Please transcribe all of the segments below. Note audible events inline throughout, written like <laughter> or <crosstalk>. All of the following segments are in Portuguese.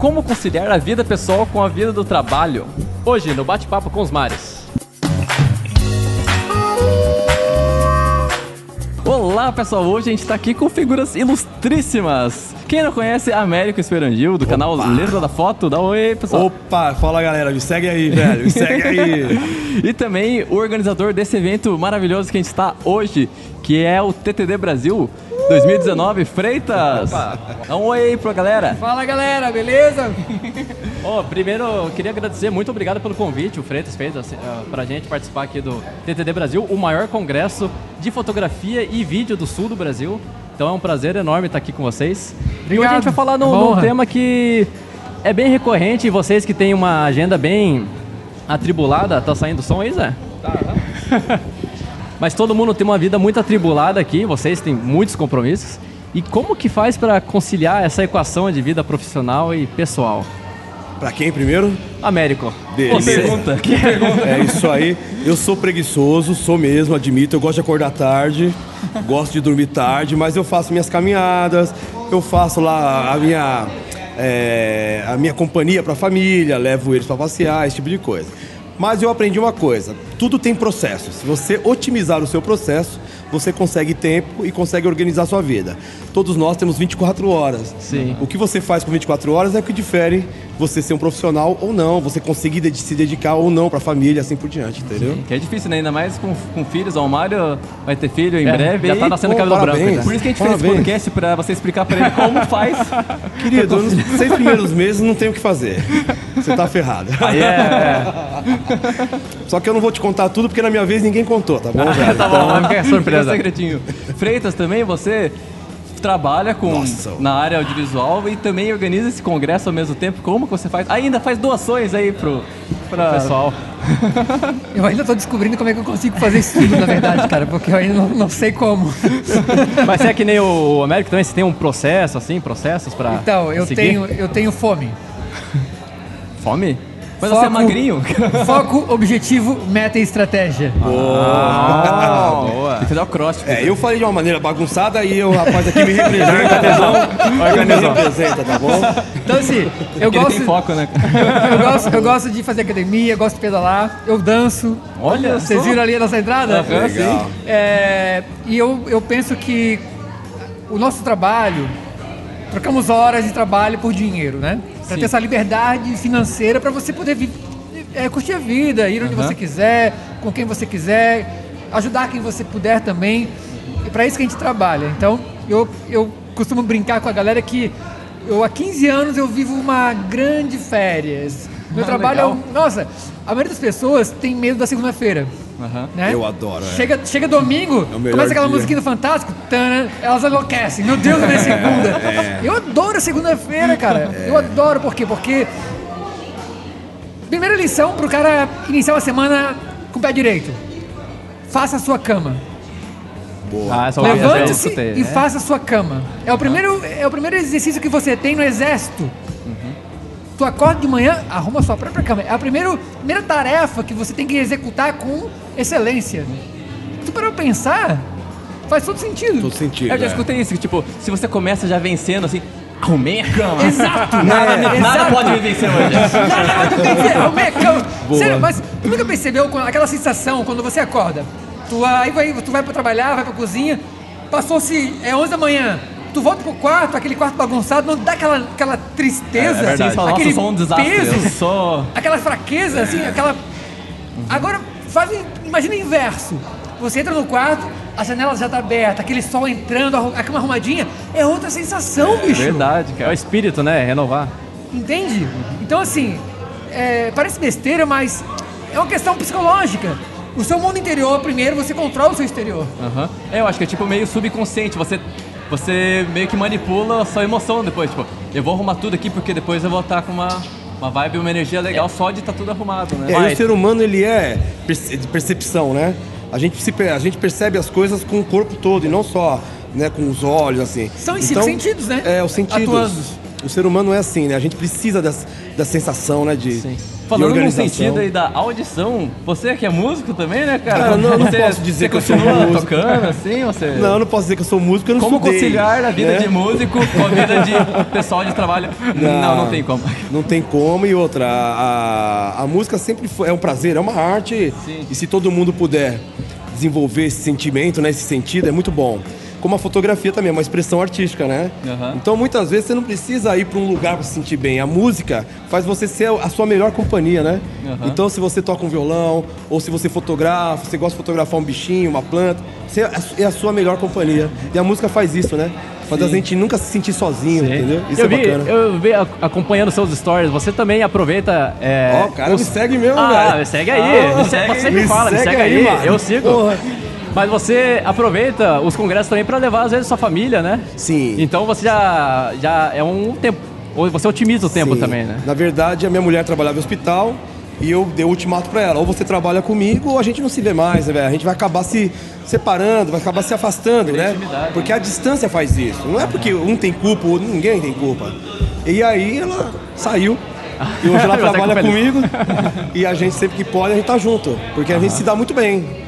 como conciliar a vida pessoal com a vida do trabalho. Hoje, no Bate-Papo com os Mares. Olá pessoal, hoje a gente tá aqui com figuras ilustríssimas. Quem não conhece, Américo Esperandil, do canal Letra da Foto, dá um oi pessoal. Opa, fala galera, me segue aí, velho, me segue aí. <laughs> e também o organizador desse evento maravilhoso que a gente está hoje, que é o TTD Brasil 2019, Freitas. Opa. Dá um oi aí pra galera. Fala galera, beleza? <laughs> Oh, primeiro, eu queria agradecer, muito obrigado pelo convite, o Freitas fez assim, uh, pra gente participar aqui do TTD Brasil, o maior congresso de fotografia e vídeo do sul do Brasil. Então é um prazer enorme estar aqui com vocês. Obrigado. E hoje a gente vai falar num, num tema que é bem recorrente, e vocês que têm uma agenda bem atribulada, tá saindo som aí, Zé? Tá, tá. <laughs> Mas todo mundo tem uma vida muito atribulada aqui, vocês têm muitos compromissos. E como que faz para conciliar essa equação de vida profissional e pessoal? Para quem primeiro? Américo. Você pergunta. Que pergunta? É isso aí. Eu sou preguiçoso, sou mesmo, admito. Eu gosto de acordar tarde, gosto de dormir tarde, mas eu faço minhas caminhadas, eu faço lá a minha, é, a minha companhia para a família, levo eles para passear, esse tipo de coisa. Mas eu aprendi uma coisa: tudo tem processo. Se você otimizar o seu processo, você consegue tempo e consegue organizar a sua vida. Todos nós temos 24 horas. Sim. O que você faz com 24 horas é o que difere você ser um profissional ou não, você conseguir se dedicar ou não para a família, assim por diante, entendeu? Sim, que é difícil, né? Ainda mais com, com filhos. O Mário vai ter filho em é, breve. Já tá nascendo cabelo branco. Né? Por isso que a gente parabéns. fez esse podcast para você explicar para ele como faz. <laughs> Querido, nos seis primeiros meses não tem o que fazer. <laughs> Você tá ferrado. Ah, <laughs> yeah. Só que eu não vou te contar tudo porque na minha vez ninguém contou, tá bom? Velho? tá bom, então, é surpresa. segredinho. Freitas também, você trabalha com Nossa. na área audiovisual e também organiza esse congresso ao mesmo tempo. Como que você faz? Ainda faz doações aí pro, pro pessoal. <laughs> Eu ainda tô descobrindo como é que eu consigo fazer isso tudo, na verdade, cara, porque eu ainda não, não sei como. <laughs> Mas é que nem o Américo também, você tem um processo, assim, processos para Então, eu seguir? tenho, eu tenho fome. Fome? Mas foco, você é magrinho? <laughs> Foco, objetivo, meta e estratégia. Boa! boa. Tem que fazer o cross. É, eu falei de uma maneira bagunçada e o rapaz aqui me representa. <laughs> Organizou. Me representa, tá bom? Então assim, eu gosto... tem foco, né? <laughs> eu, gosto, eu gosto de fazer academia, gosto de pedalar, eu danço. Olha Vocês viram ali a nossa entrada? Ah, legal. É, e eu, eu penso que o nosso trabalho, trocamos horas de trabalho por dinheiro, né? Para ter essa liberdade financeira para você poder vir, é, curtir a vida, ir onde uhum. você quiser, com quem você quiser, ajudar quem você puder também. E para isso que a gente trabalha. Então, eu, eu costumo brincar com a galera que eu há 15 anos eu vivo uma grande férias. Meu ah, trabalho legal. é. Nossa, a maioria das pessoas tem medo da segunda-feira. Uhum. Né? Eu adoro. É. Chega, chega domingo, é começa aquela dia. musiquinha do Fantástico, tana, elas enlouquecem. Meu Deus, é <laughs> segunda. É. Eu adoro a segunda-feira, cara. É. Eu adoro, por quê? Porque. Primeira lição pro cara iniciar uma semana com o pé direito: faça a sua cama. Boa. Ah, Levante-se e faça a sua cama. É o, primeiro, é o primeiro exercício que você tem no exército. Tu acorda de manhã, arruma sua própria cama. É a primeira, primeira tarefa que você tem que executar com excelência. Tu para pensar, faz todo sentido. Todo sentido. Eu já é. escutei isso, tipo, se você começa já vencendo assim, arrumei a cama. Exato. nada, é, nada exato. pode me vencer hoje. Nada pode me vencer, arrumei a cama. Sério, mas tu nunca percebeu aquela sensação quando você acorda? Tu, aí vai, tu vai pra trabalhar, vai pra cozinha, passou-se, é 11 da manhã, tu volta pro quarto, aquele quarto bagunçado, não dá aquela, aquela tristeza, é, é aquele Nossa, um desastre. peso, sou... aquela fraqueza, assim, aquela... Agora, faz, imagina o inverso. Você entra no quarto, a janela já tá aberta, aquele sol entrando, a cama arrumadinha, é outra sensação, é, bicho. Verdade, cara. É o espírito, né? Renovar. Entende? Então, assim, é, parece besteira, mas é uma questão psicológica. O seu mundo interior, primeiro, você controla o seu exterior. Uhum. É, eu acho que é tipo meio subconsciente. Você você meio que manipula a sua emoção depois. Tipo, eu vou arrumar tudo aqui porque depois eu vou estar com uma, uma vibe, uma energia legal é. só de estar tá tudo arrumado, né? É, o ser humano, ele é de percepção, né? A gente, se, a gente percebe as coisas com o corpo todo e não só né, com os olhos, assim. São os então, cinco sentidos, né? É, os sentidos. Atuando. o ser humano é assim, né? A gente precisa dessa, da sensação, né? De, Sim. Falando no sentido aí da audição, você que é músico também, né, cara? Não, eu não você, posso dizer que eu sou músico. tocando assim, você... Não, não posso dizer que eu sou músico, eu não Como estudei, conciliar a vida né? de músico com a vida de <laughs> pessoal de trabalho? Não, não, tem como. Não tem como. E outra, a, a, a música sempre foi, é um prazer, é uma arte. Sim. E se todo mundo puder desenvolver esse sentimento, né, esse sentido, é muito bom. Como a fotografia também é uma expressão artística, né? Aham. Então muitas vezes você não precisa ir para um lugar para se sentir bem. A música faz você ser a sua melhor companhia, né? Aham. Então se você toca um violão, ou se você fotografa, você gosta de fotografar um bichinho, uma planta, você é a sua melhor companhia. E a música faz isso, né? Faz a gente nunca se sentir sozinho, entendeu? Isso eu é vi, bacana. Eu vi acompanhando seus stories, você também aproveita. É, Ó, o cara me segue mesmo, ah, velho. segue aí, Ah, me segue, você me me fala, me segue segue aí, aí, mano. eu sigo. Porra. Mas você aproveita os congressos também para levar, às vezes, sua família, né? Sim. Então você já, já é um tempo. Você otimiza o tempo Sim. também, né? Na verdade, a minha mulher trabalhava em hospital e eu dei o ultimato pra ela: ou você trabalha comigo ou a gente não se vê mais, né, velho? A gente vai acabar se separando, vai acabar se afastando, né? Porque a distância faz isso. Não é porque um tem culpa ou ninguém tem culpa. E aí ela saiu. E hoje ela <laughs> trabalha comigo e a gente sempre que pode a gente tá junto, porque a gente se dá muito bem.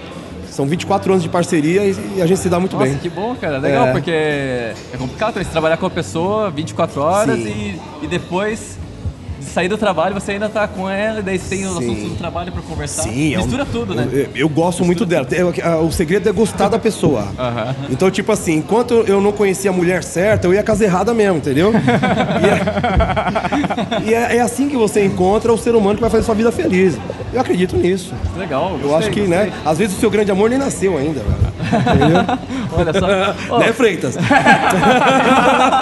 São 24 anos de parceria e e a gente se dá muito Nossa, bem. que bom, cara. Legal, É. porque é complicado também você trabalhar com uma pessoa 24 horas e, e depois de sair do trabalho você ainda tá com ela, e daí você tem os Sim. assuntos do trabalho pra conversar. Sim, é Mistura tudo, né? Eu, eu gosto muito dela. Eu- a- O segredo é gostar da pessoa. Aham. Então, tipo assim, enquanto eu não conhecia a mulher certa, eu ia casa errada mesmo, entendeu? <laughs> E, é, e é- é assim que você encontra o ser humano que vai fazer sua vida feliz. Eu acredito nisso. Legal. Eu gostei, acho que, gostei. né? Às vezes o seu grande amor nem nasceu ainda, velho. <laughs> Olha só. <laughs> Ô, né, Freitas? <laughs>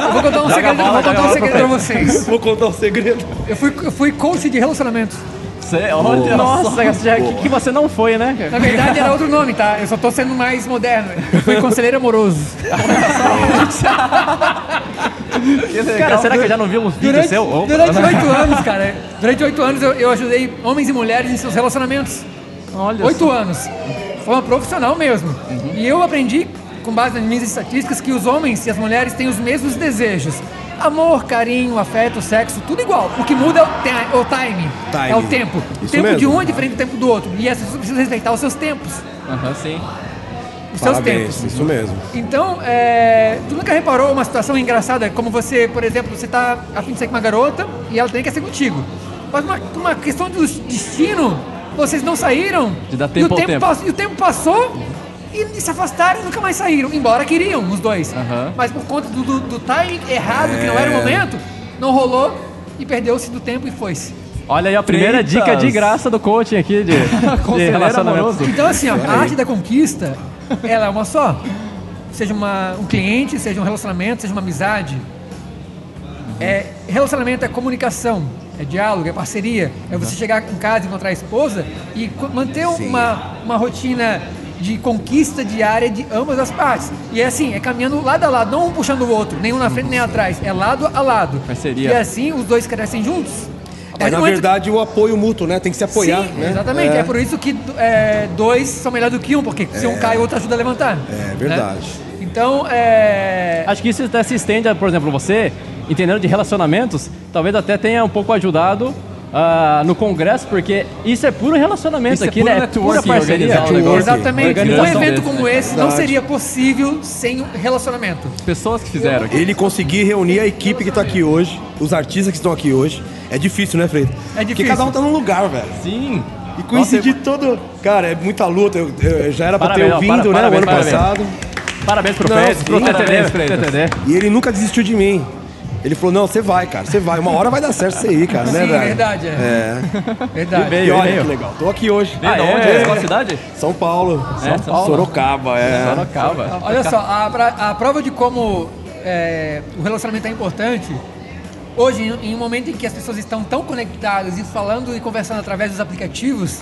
Eu vou contar um segredo, bola, vou contar um segredo pra vocês. Vou contar um segredo. Eu fui, eu fui coach de relacionamento. Você, olha Nossa, já, que, que você não foi, né? Na verdade era outro nome, tá? Eu só tô sendo mais moderno. Eu fui conselheiro amoroso. Cara, será que eu já não vi uns vídeos Durante seu? Opa. durante oito anos, cara. Durante oito anos eu, eu ajudei homens e mulheres em seus relacionamentos. Olha Oito só. anos. Foi uma profissional mesmo. E eu aprendi, com base nas minhas estatísticas, que os homens e as mulheres têm os mesmos desejos. Amor, carinho, afeto, sexo, tudo igual. O que muda é o, te- o time, Time. É o tempo. O tempo de mesmo. um é diferente do tempo do outro. E as pessoas precisam respeitar os seus tempos. Aham, sim. Os seus Parabéns, tempos. isso mesmo. Então, é, tu nunca reparou uma situação engraçada, como você, por exemplo, você tá a fim de sair com uma garota e ela tem que ser contigo. Mas uma, uma questão do destino, vocês não saíram. De dar e, tempo o ao tempo tempo. pass- e o tempo passou e se afastaram e nunca mais saíram. Embora queriam, os dois. Aham. Mas por conta do, do, do timing errado, que não era o É. momento, não rolou e perdeu-se do tempo e foi-se. Olha aí a primeira Freitas. dica de graça do coaching aqui de, <laughs> de relacionamento. amoroso. Então, assim, ó, a arte da conquista, <laughs> ela é uma só. Seja uma, um cliente, seja um relacionamento, seja uma amizade. É, relacionamento é comunicação, é diálogo, é parceria. É você chegar em casa, encontrar a esposa e manter uma, uma rotina de conquista diária de ambas as partes. E é assim, é caminhando lado a lado, não um puxando o outro, nem um na frente nem atrás. É lado a lado. Parceria. E assim os dois crescem juntos. É, na verdade, o apoio mútuo, né? Tem que se apoiar, Sim, né? exatamente. É. por isso que é, dois são melhor do que um, porque se um cai, o outro ajuda a levantar. É verdade. né? Então, é. Acho que isso até se estende, a, por exemplo, você, entendendo de relacionamentos, talvez até tenha um pouco ajudado ah, no congresso, porque isso é puro relacionamento Isso é aqui, puro né? É pura parceria. um Networking. Exatamente. Um evento como esse não seria possível sem relacionamento. Pessoas que fizeram aqui. Ele conseguir reunir a equipe que tá aqui hoje, os artistas que estão aqui hoje, é difícil, né, Freire? É Porque difícil. cada um tá num lugar, velho. Sim. E coincidir todo. Cara, é muita luta. Eu, eu já era pra Parabéns, ter ó, vindo, para- né, o parabéns, ano parabéns. passado. Parabéns pro Freitas, pro TTD, Freitas. E ele nunca desistiu de mim. Ele falou, não, você vai, cara, você vai. Uma hora vai dar certo você ir, cara, né, Sim, velho? verdade, é. É. <laughs> Verdade. E Veio, olha veio. que legal. Tô aqui hoje. Ah, de é? onde? É? Qual cidade? São Paulo. É, São Paulo. Sorocaba, é. Sorocaba. Olha só, a, pra- a prova de como é, o relacionamento é importante, hoje, em, um momento em que as pessoas estão tão conectadas e falando e conversando através dos aplicativos,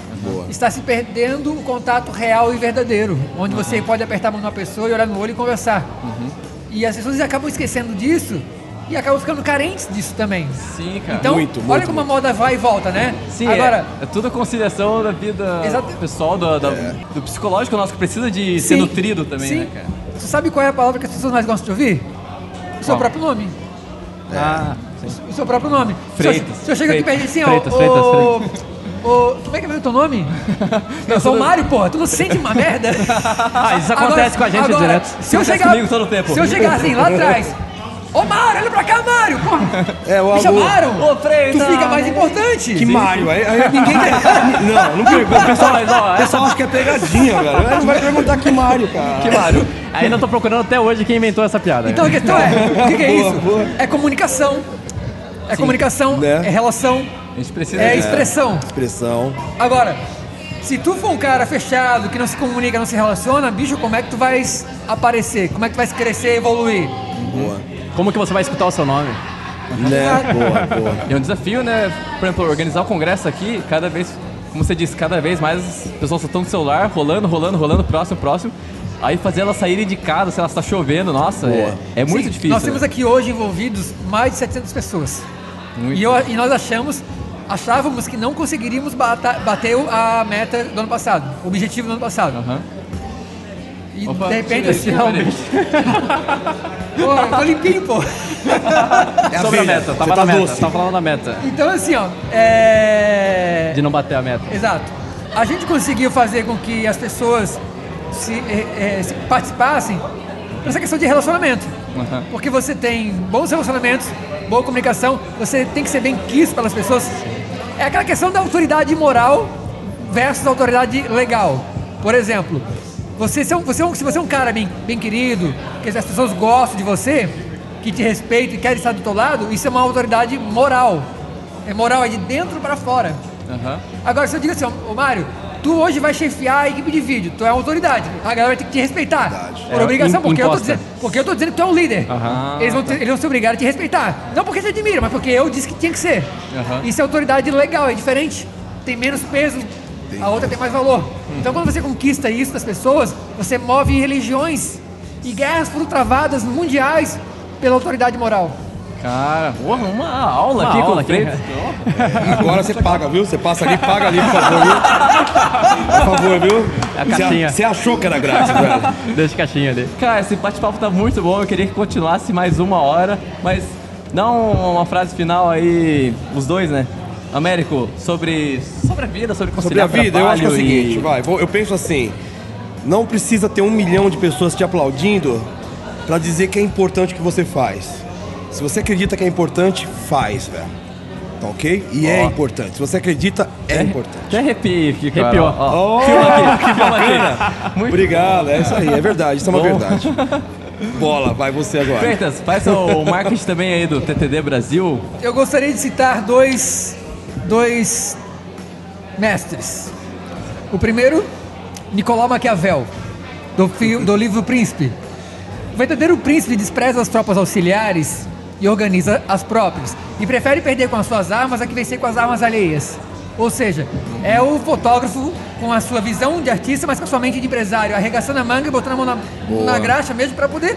está se perdendo o contato real e verdadeiro, onde você pode apertar a mão de uma pessoa e olhar no olho e conversar. E as pessoas acabam esquecendo disso e acabam ficando carentes disso também. Sim, cara. Então, Muito, olha muito, como a moda vai e volta, né? Sim, Agora, é, é tudo conciliação da vida Exato. pessoal, do, da- do psicológico nosso, que precisa de ser Sim, nutrido também, sim. né, cara? Você sabe qual é a palavra que as pessoas mais gostam de ouvir? O seu próprio nome. Ah, o seu próprio nome. Freitas. Se eu, se eu chego aqui e pergunto assim, ó, Freitas, ô, Freitas, ô, como é que é o teu nome? <laughs> eu sou o Mário, porra. Tu não se sente uma merda? <laughs> Ah, isso acontece com a gente agora, direto. Se eu chegar, comigo todo o tempo. Se eu chegar assim, lá atrás... Ô Mário, olha pra cá, Mário! Porra, É, o me chamaram! Ô, Freitas. Tu fica mais importante! Que Mário? Aí, aí <laughs> ninguém Não, não pergunta. O pessoal, Mas, ó, o pessoal acha que é pegadinha, velho. Não vai perguntar que Mário, cara. Que Mário. Ainda tô procurando até hoje quem inventou essa piada. Então a questão é, o que, que é Boa, isso? boa. É comunicação. É comunicação, Né? é relação, a gente precisa é expressão. Expressão. Agora, se tu for um cara fechado, que não se comunica, não se relaciona, bicho, como é que tu vai aparecer? Como é que tu vai crescer e evoluir? Boa. Como que você vai escutar o seu nome? Né? <laughs> Boa, boa. E é um desafio, né? Por exemplo, organizar o congresso aqui, cada vez, como você disse, cada vez mais as pessoas estão no celular, rolando, rolando, rolando, próximo, próximo. Aí fazer elas saírem de casa, se tá chovendo, nossa, é, é muito Sim, difícil. Nós temos né? aqui hoje envolvidos mais de 700 pessoas. Muito. E, eu- e nós achamos, achávamos que não conseguiríamos bata- bater a meta do ano passado, o objetivo do ano passado. Aham. E Opa, de repente assim, realmente. <laughs> pô, eu tô limpinho, pô. É Sobre a meta, tava tá na meta, doce. tava falando da meta. Então assim, ó, é... De não bater a meta. Exato. A gente conseguiu fazer com que as pessoas se, eh, eh, se participassem nessa questão de relacionamento. Aham. Porque você tem bons relacionamentos, boa comunicação, você tem que ser bem quisto pelas pessoas. É aquela questão da autoridade moral versus autoridade legal. Por exemplo, você, se, é um- você é um- se você é um cara bem, bem querido, que as pessoas gostam de você, que te respeitam e querem estar do teu lado, isso é uma autoridade moral. É moral, é de dentro para fora. Aham. Agora, se eu digo assim, ô Mário, tu hoje vai chefiar a equipe de vídeo, tu é uma autoridade, a galera vai ter que te respeitar. Por É, obrigação, porque eu, tô dizendo, porque eu tô dizendo que tu é um líder. Aham. Eles, vão ter- eles vão ser obrigados a te respeitar. Não porque te admira, mas porque eu disse que tinha que ser. Aham. Isso é autoridade legal, é diferente. Tem menos peso, a outra tem mais valor. Então, quando você conquista isso das pessoas, você move religiões e guerras foram travadas mundiais pela autoridade moral. Cara, porra, uma aula Uma aqui com aula o É. Freitas. <laughs> Agora você paga, viu? Você passa ali, paga ali, por favor, viu? Por favor, viu? A caixinha. Você, achou que era grátis, velho? Deixa a caixinha ali. Cara, esse bate-papo tá muito bom. Eu queria que continuasse mais uma hora, mas dá um- uma frase final aí, os dois, né? Américo, sobre, sobre a vida, sobre Sobre a conciliar vida, eu acho que é o trabalho e- seguinte, vai, eu penso assim, não precisa ter um milhão de pessoas te aplaudindo pra dizer que é importante o que você faz. Se você acredita que é importante, faz, velho. Tá ok? E é Ó. importante. Se você acredita, é importante. Até arrepio aqui, cara. Arrepiou. Oh, filma aqui, filma aqui. Muito Obrigado, é isso aí, é verdade, isso é uma Bom. verdade. Bola, vai você agora. Freitas, faz o marketing também aí do TTD Brasil. Eu gostaria de citar dois, dois mestres. O primeiro, Nicolau Maquiavel, do, do livro Príncipe. O verdadeiro príncipe despreza as tropas auxiliares e organiza as próprias. E prefere perder com as suas armas a que vencer com as armas alheias. Ou seja, é o fotógrafo com a sua visão de artista, mas com a sua mente de empresário, arregaçando a manga e botando a mão na, na graxa mesmo para poder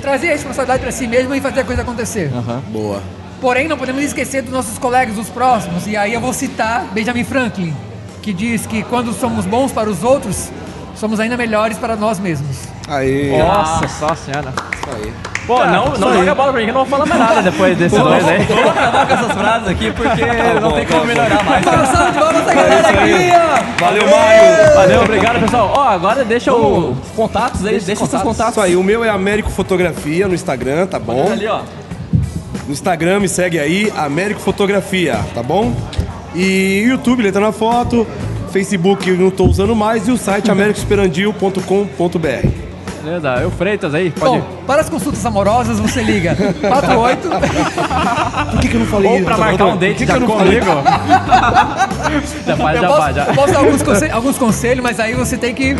trazer a responsabilidade para si mesmo e fazer a coisa acontecer. Boa. Porém, não podemos esquecer dos nossos colegas, dos próximos. E aí eu vou citar Benjamin Franklin, que diz que quando somos bons para os outros, somos ainda melhores para nós mesmos. Aí. Nossa, só senhora. Pô, não, não joga a bola pra mim, que eu não vou falar mais nada depois desses dois aí. Vamos acabar com essas frases aqui, porque não bom, tem tá como bom. melhorar mais. Uma salva de palmas pra galera aqui, ó! Valeu, Mário! Valeu, obrigado, pessoal. Ó, agora deixa os contatos aí, deixa, os seus contatos. Isso aí, o meu é Américo Fotografia no Instagram, tá bom? Ali, ó. No Instagram me segue aí, Américo Fotografia, tá bom? E YouTube, letra na foto, Facebook eu não tô usando mais e o site <laughs> americoesperandil.com.br. Beleza, eu Freitas aí, pode Bom, para as consultas amorosas, você liga <laughs> 48. Por que, que eu não falei Ou isso? pra marcar um date já que eu não falei? comigo. <laughs> já faz, Eu já posso, faz, já. eu posso dar alguns, conse- alguns conselhos, mas aí você tem que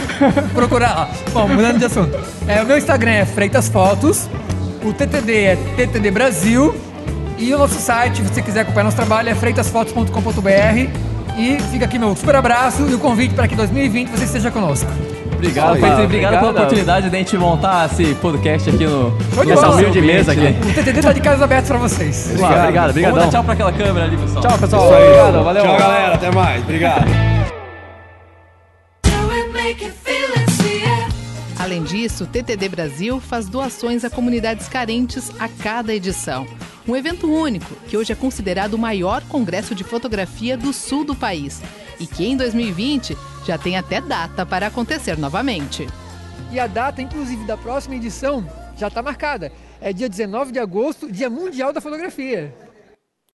procurar lá. Bom, mudando de assunto. É, o meu Instagram é Freitas Fotos, o TTD é TTD Brasil e o nosso site, se você quiser acompanhar nosso trabalho, é freitasfotos.com.br. E fica aqui meu super abraço e o convite para que em 2020 você esteja conosco. Obrigado. Freitas, e obrigado pela Obrigado. oportunidade de a gente montar esse podcast aqui no, Show de bola. mesa aqui. O TTD tá de casas abertas para vocês. Obrigado, obrigado. Obrigado. Vamos dar tchau pra aquela câmera ali, pessoal. Tchau, pessoal. Isso aí. Obrigado, valeu. Tchau, galera. Até mais. Obrigado. Além disso, o TTD Brasil faz doações a comunidades carentes a cada edição. Um evento único, que hoje é considerado o maior congresso de fotografia do sul do país e que em 2020 já tem até data para acontecer novamente. E a data, inclusive, da próxima edição já está marcada. É dia 19 de agosto, Dia Mundial da Fotografia.